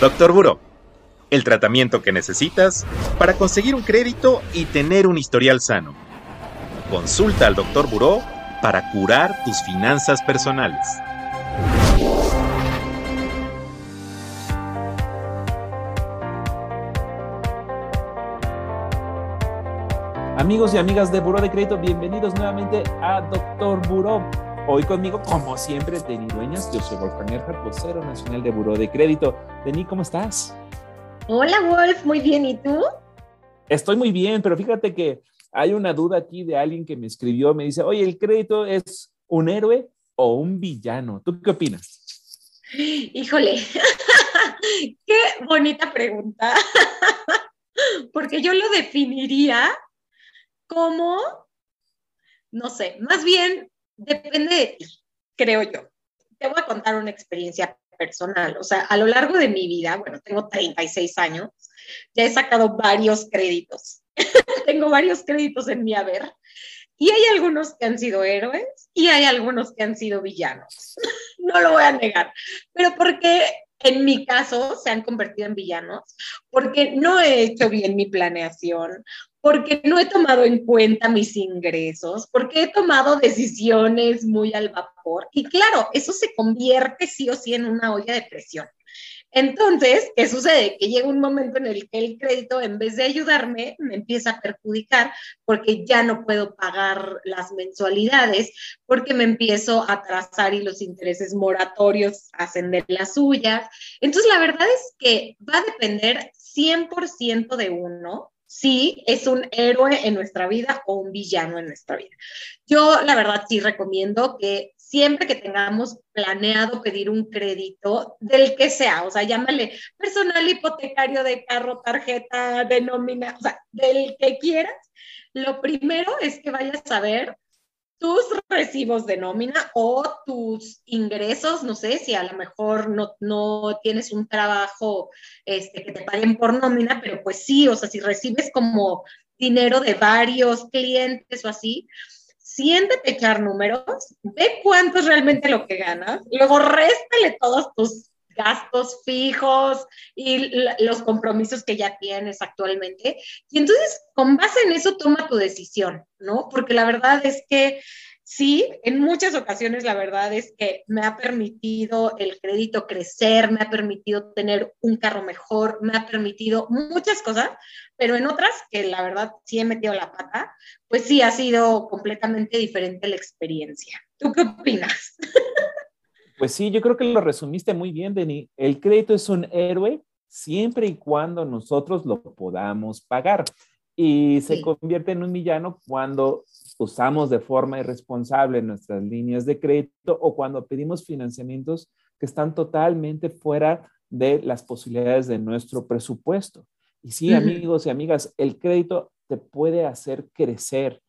Doctor Buró, el tratamiento que necesitas para conseguir un crédito y tener un historial sano. Consulta al Doctor Buró para curar tus finanzas personales. Amigos y amigas de Buró de Crédito, bienvenidos nuevamente a Doctor Buró. Hoy conmigo, como siempre, Denis Dueñas. Yo soy Wolfgang Erhard, vocero nacional de Buró de Crédito. Denis, ¿cómo estás? Hola, Wolf. Muy bien. ¿Y tú? Estoy muy bien, pero fíjate que hay una duda aquí de alguien que me escribió. Me dice, oye, ¿el crédito es un héroe o un villano? ¿Tú qué opinas? Híjole, qué bonita pregunta. Porque yo lo definiría como, no sé, más bien depende de ti, creo yo. Te voy a contar una experiencia personal. O sea, a lo largo de mi vida, bueno, tengo 36 años, ya he sacado varios créditos. tengo varios créditos en mi haber. Y hay algunos que han sido héroes y hay algunos que han sido villanos. no lo voy a negar. Pero porque en mi caso se han convertido en villanos, porque no he hecho bien mi planeación, porque no he tomado en cuenta mis ingresos, porque he tomado decisiones muy al vapor. Y claro, eso se convierte sí o sí en una olla de presión. Entonces, ¿qué sucede? Que llega un momento en el que el crédito, en vez de ayudarme, me empieza a perjudicar porque ya no puedo pagar las mensualidades, porque me empiezo a atrasar y los intereses moratorios hacen de las suyas. Entonces, la verdad es que va a depender 100% de uno si es un héroe en nuestra vida o un villano en nuestra vida. Yo, la verdad, sí recomiendo que siempre que tengamos planeado pedir un crédito, del que sea, o sea, llámale personal hipotecario de carro, tarjeta de nómina, o sea, del que quieras, lo primero es que vayas a ver tus recibos de nómina o tus ingresos, no sé, si a lo mejor no, no tienes un trabajo este, que te paguen por nómina, pero pues sí, o sea, si recibes como dinero de varios clientes o así, siéntate echar números, ve cuánto es realmente lo que ganas, luego réstale todos tus gastos fijos y los compromisos que ya tienes actualmente. Y entonces, con base en eso, toma tu decisión, ¿no? Porque la verdad es que sí, en muchas ocasiones la verdad es que me ha permitido el crédito crecer, me ha permitido tener un carro mejor, me ha permitido muchas cosas, pero en otras que la verdad sí he metido la pata, pues sí ha sido completamente diferente la experiencia. ¿Tú qué opinas? Pues sí, yo creo que lo resumiste muy bien, Denny. El crédito es un héroe siempre y cuando nosotros lo podamos pagar. Y se convierte en un villano cuando usamos de forma irresponsable nuestras líneas de crédito o cuando pedimos financiamientos que están totalmente fuera de las posibilidades de nuestro presupuesto. Y sí, amigos y amigas, el crédito te puede hacer crecer.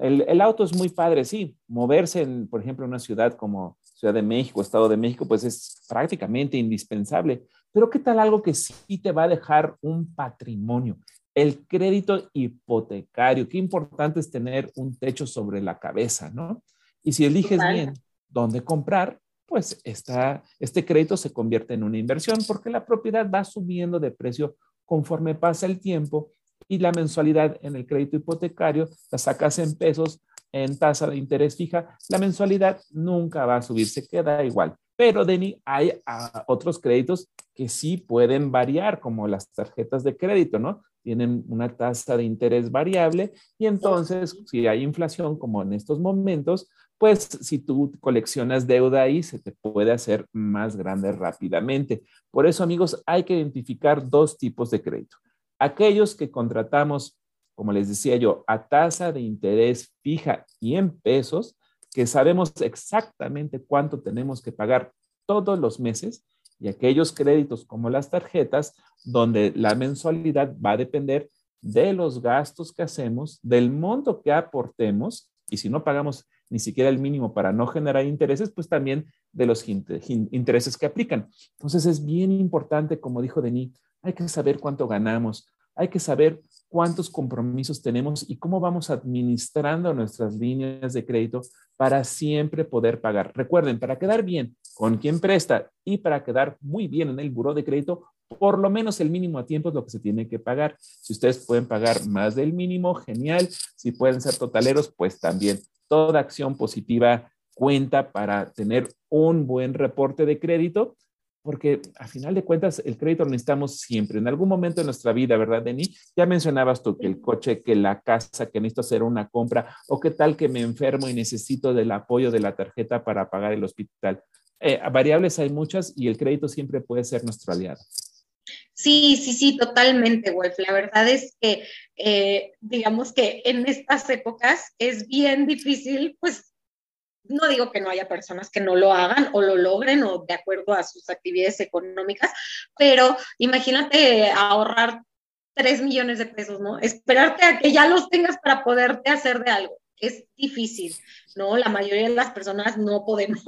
El, el, auto es muy padre, sí. Moverse, en, por ejemplo, en una ciudad como Ciudad de México, Estado de México, pues es prácticamente indispensable. Pero ¿qué tal algo que sí te va a dejar un patrimonio? El crédito hipotecario. Qué importante es tener un techo sobre la cabeza, ¿no? Y si eliges bien dónde comprar, pues está, este crédito se convierte en una inversión porque la propiedad va subiendo de precio conforme pasa el tiempo y la mensualidad en el crédito hipotecario la sacas en pesos en tasa de interés fija, la mensualidad nunca va a subir, se queda igual. Pero, Denny, hay ah, otros créditos que sí pueden variar, como las tarjetas de crédito, ¿no? Tienen una tasa de interés variable y entonces, si hay inflación, como en estos momentos, pues si tú coleccionas deuda ahí, se te puede hacer más grande rápidamente. Por eso, amigos, hay que identificar dos tipos de crédito. Aquellos que contratamos como les decía yo, a tasa de interés fija y en pesos, que sabemos exactamente cuánto tenemos que pagar todos los meses, y aquellos créditos como las tarjetas, donde la mensualidad va a depender de los gastos que hacemos, del monto que aportemos, y si no pagamos ni siquiera el mínimo para no generar intereses, pues también de los intereses que aplican. Entonces es bien importante, como dijo Denis, hay que saber cuánto ganamos, hay que saber cuántos compromisos tenemos y cómo vamos administrando nuestras líneas de crédito para siempre poder pagar. Recuerden, para quedar bien con quien presta y para quedar muy bien en el buró de crédito, por lo menos el mínimo a tiempo es lo que se tiene que pagar. Si ustedes pueden pagar más del mínimo, genial. Si pueden ser totaleros, pues también. Toda acción positiva cuenta para tener un buen reporte de crédito, porque a final de cuentas el crédito lo necesitamos siempre, en algún momento de nuestra vida, ¿verdad, Denis? Ya mencionabas tú que el coche, que la casa, que necesito hacer una compra, o qué tal que me enfermo y necesito del apoyo de la tarjeta para pagar el hospital. Eh, variables hay muchas y el crédito siempre puede ser nuestro aliado. Sí, sí, sí, totalmente, Wolf. La verdad es que, eh, digamos que en estas épocas es bien difícil, pues, no digo que no haya personas que no lo hagan o lo logren o de acuerdo a sus actividades económicas, pero imagínate ahorrar tres millones de pesos, ¿no? Esperarte a que ya los tengas para poderte hacer de algo. Es difícil, ¿no? La mayoría de las personas no podemos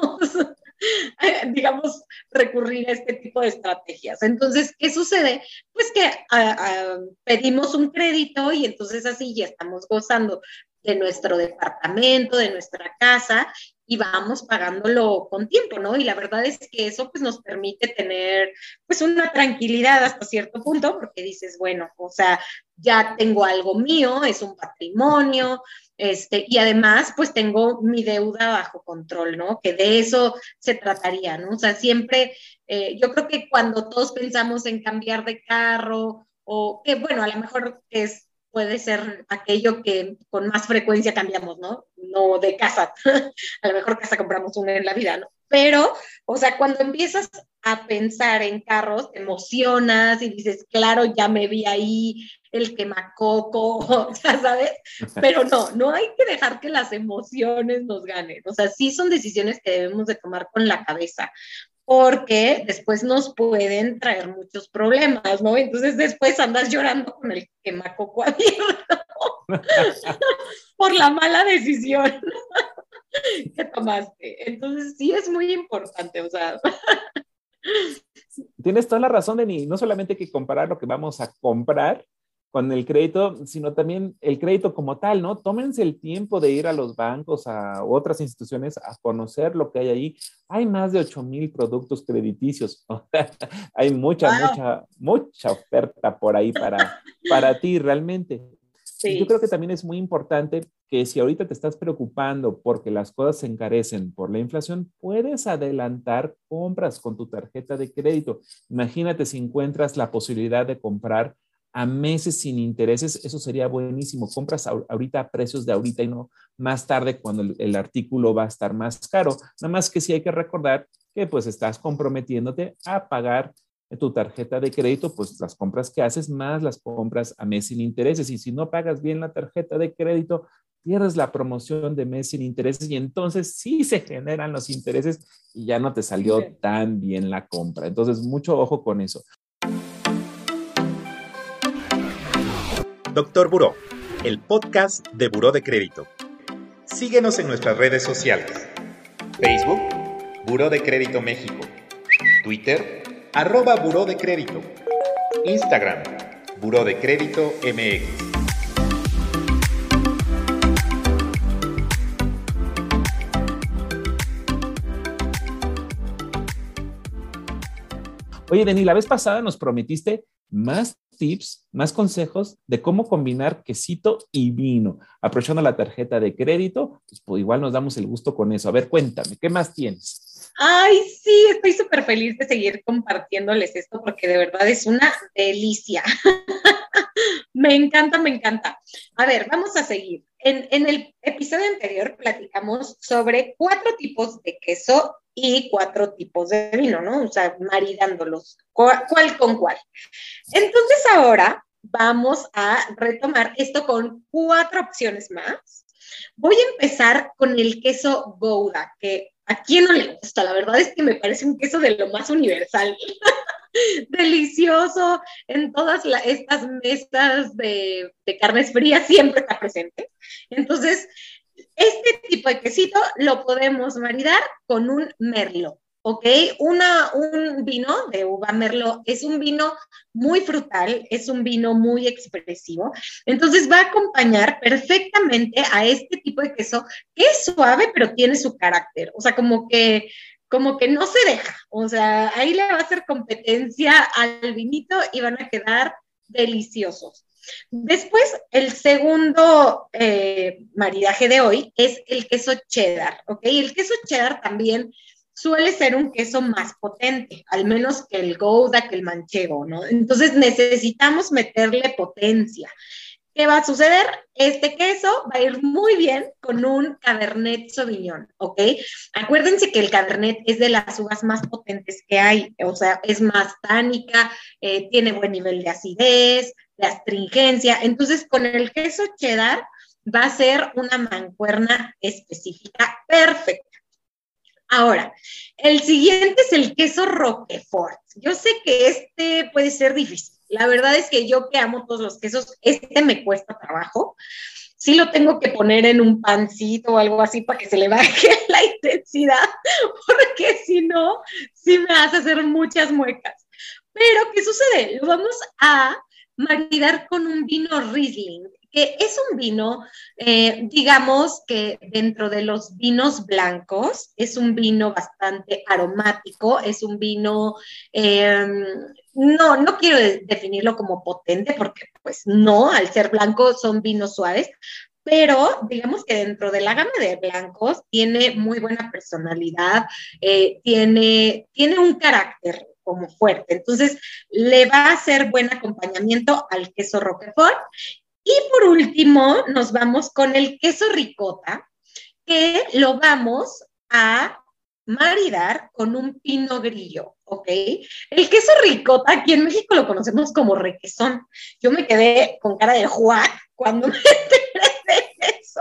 digamos, recurrir a este tipo de estrategias. Entonces, ¿qué sucede? Pues que ah, ah, pedimos un crédito y entonces así ya estamos gozando de nuestro departamento, de nuestra casa y vamos pagándolo con tiempo, ¿no? Y la verdad es que eso pues nos permite tener pues una tranquilidad hasta cierto punto porque dices, bueno, o sea, ya tengo algo mío, es un patrimonio, este, y además, pues tengo mi deuda bajo control, ¿no? Que de eso se trataría, ¿no? O sea, siempre, eh, yo creo que cuando todos pensamos en cambiar de carro, o que bueno, a lo mejor es, puede ser aquello que con más frecuencia cambiamos, ¿no? No de casa, a lo mejor casa compramos una en la vida, ¿no? Pero, o sea, cuando empiezas a pensar en carros, te emocionas y dices, claro, ya me vi ahí, el quemacoco, sea, ¿sabes? Pero no, no hay que dejar que las emociones nos ganen. O sea, sí son decisiones que debemos de tomar con la cabeza, porque después nos pueden traer muchos problemas, ¿no? Entonces después andas llorando con el quemacoco abierto por la mala decisión que tomaste. Entonces sí es muy importante, o sea. Tienes toda la razón, Denis. No solamente hay que comparar lo que vamos a comprar, con el crédito, sino también el crédito como tal, ¿no? Tómense el tiempo de ir a los bancos, a otras instituciones, a conocer lo que hay ahí. Hay más de 8 mil productos crediticios. hay mucha, mucha, mucha oferta por ahí para, para ti realmente. Yo creo que también es muy importante que si ahorita te estás preocupando porque las cosas se encarecen por la inflación, puedes adelantar compras con tu tarjeta de crédito. Imagínate si encuentras la posibilidad de comprar a meses sin intereses, eso sería buenísimo. Compras ahorita a precios de ahorita y no más tarde cuando el, artículo va a estar más caro. Nada más que sí hay que recordar que pues estás comprometiéndote a pagar tu tarjeta de crédito, pues las compras que haces más las compras a mes sin intereses. Y si no pagas bien la tarjeta de crédito, pierdes la promoción de mes sin intereses y entonces sí se generan los intereses y ya no te salió tan bien la compra. Entonces, mucho ojo con eso. Doctor Buró, el podcast de Buró de Crédito. Síguenos en nuestras redes sociales. Facebook, Buró de Crédito México. Twitter, arroba Buró de Crédito. Instagram, Buró de Crédito MX. Oye, Denis, la vez pasada nos prometiste más tips, más consejos de cómo combinar quesito y vino. Aprovechando la tarjeta de crédito, pues, pues, igual nos damos el gusto con eso. A ver, cuéntame, ¿qué más tienes? Ay, sí, estoy súper feliz de seguir compartiéndoles esto porque de verdad es una delicia. me encanta, me encanta. A ver, vamos a seguir. En, en, el episodio anterior platicamos sobre cuatro tipos de queso y cuatro tipos de vino, ¿no? O sea, maridándolos, cuál, con cuál. Entonces ahora vamos a retomar esto con cuatro opciones más. Voy a empezar con el queso Gouda, que a quién no le gusta, la verdad es que me parece un queso de lo más universal. Delicioso, en todas estas mesas de, de carnes frías siempre está presente. Entonces, este tipo de quesito lo podemos maridar con un merlo, ¿ok? Una, un vino de uva merlo es un vino muy frutal, es un vino muy expresivo, entonces va a acompañar perfectamente a este tipo de queso que es suave pero tiene su carácter, o sea, como que como que no se deja, o sea, ahí le va a hacer competencia al vinito y van a quedar deliciosos. Después, el segundo eh, maridaje de hoy es el queso cheddar, ¿ok? El queso cheddar también suele ser un queso más potente, al menos que el Gouda, que el manchego, ¿no? Entonces necesitamos meterle potencia. ¿Qué va a suceder? Este queso va a ir muy bien con un Cabernet Sauvignon, ¿ok? Acuérdense que el Cabernet es de las uvas más potentes que hay, o sea, es más tánica, eh, tiene buen nivel de acidez, de astringencia. Entonces, con el queso cheddar va a ser una mancuerna específica perfecta. Ahora, el siguiente es el queso Roquefort. Yo sé que este puede ser difícil. La verdad es que yo que amo todos los quesos, este me cuesta trabajo. Sí lo tengo que poner en un pancito o algo así para que se le baje la intensidad, porque si no, sí me hace hacer muchas muecas. Pero, ¿qué sucede? Lo vamos a maridar con un vino Riesling que es un vino, eh, digamos que dentro de los vinos blancos, es un vino bastante aromático, es un vino, em, no, no quiero definirlo como potente, porque pues no, al ser blanco son vinos suaves, pero digamos que dentro de la gama de blancos tiene muy buena personalidad, eh, tiene, tiene un carácter como fuerte. Entonces, le va a hacer buen acompañamiento al queso Roquefort y por último, nos vamos con el queso ricota, que lo vamos a maridar con un pino grillo, ¿ok? El queso ricota, aquí en México lo conocemos como requesón. Yo me quedé con cara de Juan cuando me enteré de eso.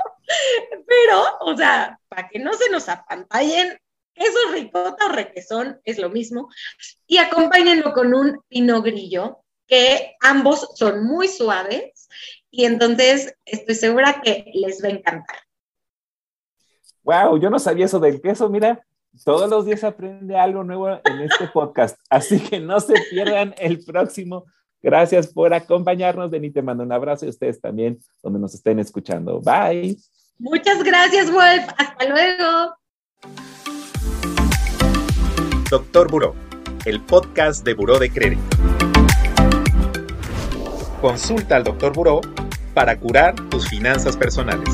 Pero, o sea, para que no se nos apantallen, queso ricota o requesón es lo mismo. Y acompáñenlo con un pino grillo, que ambos son muy suaves y entonces estoy segura que les va a encantar. Wow, yo no sabía eso del queso, mira, todos los días aprende algo nuevo en este podcast, así que no se pierdan el próximo. Gracias por acompañarnos, Denis, te mando un abrazo y ustedes también, donde nos estén escuchando. Bye. Muchas gracias, Wolf. Hasta luego. Doctor Buró, el podcast de Buró de Crédito. Consulta al Dr. Buró para curar tus finanzas personales.